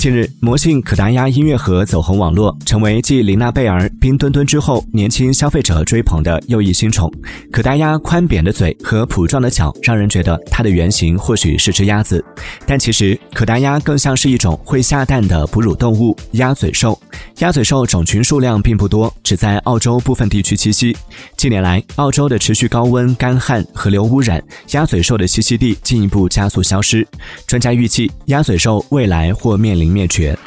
近日，魔性可达鸭音乐盒走红网络，成为继琳娜贝儿、冰墩墩之后，年轻消费者追捧的又一新宠。可达鸭宽扁的嘴和蹼状的脚，让人觉得它的原型或许是只鸭子，但其实可达鸭更像是一种会下蛋的哺乳动物——鸭嘴兽。鸭嘴兽种群数量并不多，只在澳洲部分地区栖息。近年来，澳洲的持续高温、干旱、河流污染，鸭嘴兽的栖息地进一步加速消失。专家预计，鸭嘴兽未来或面临灭绝。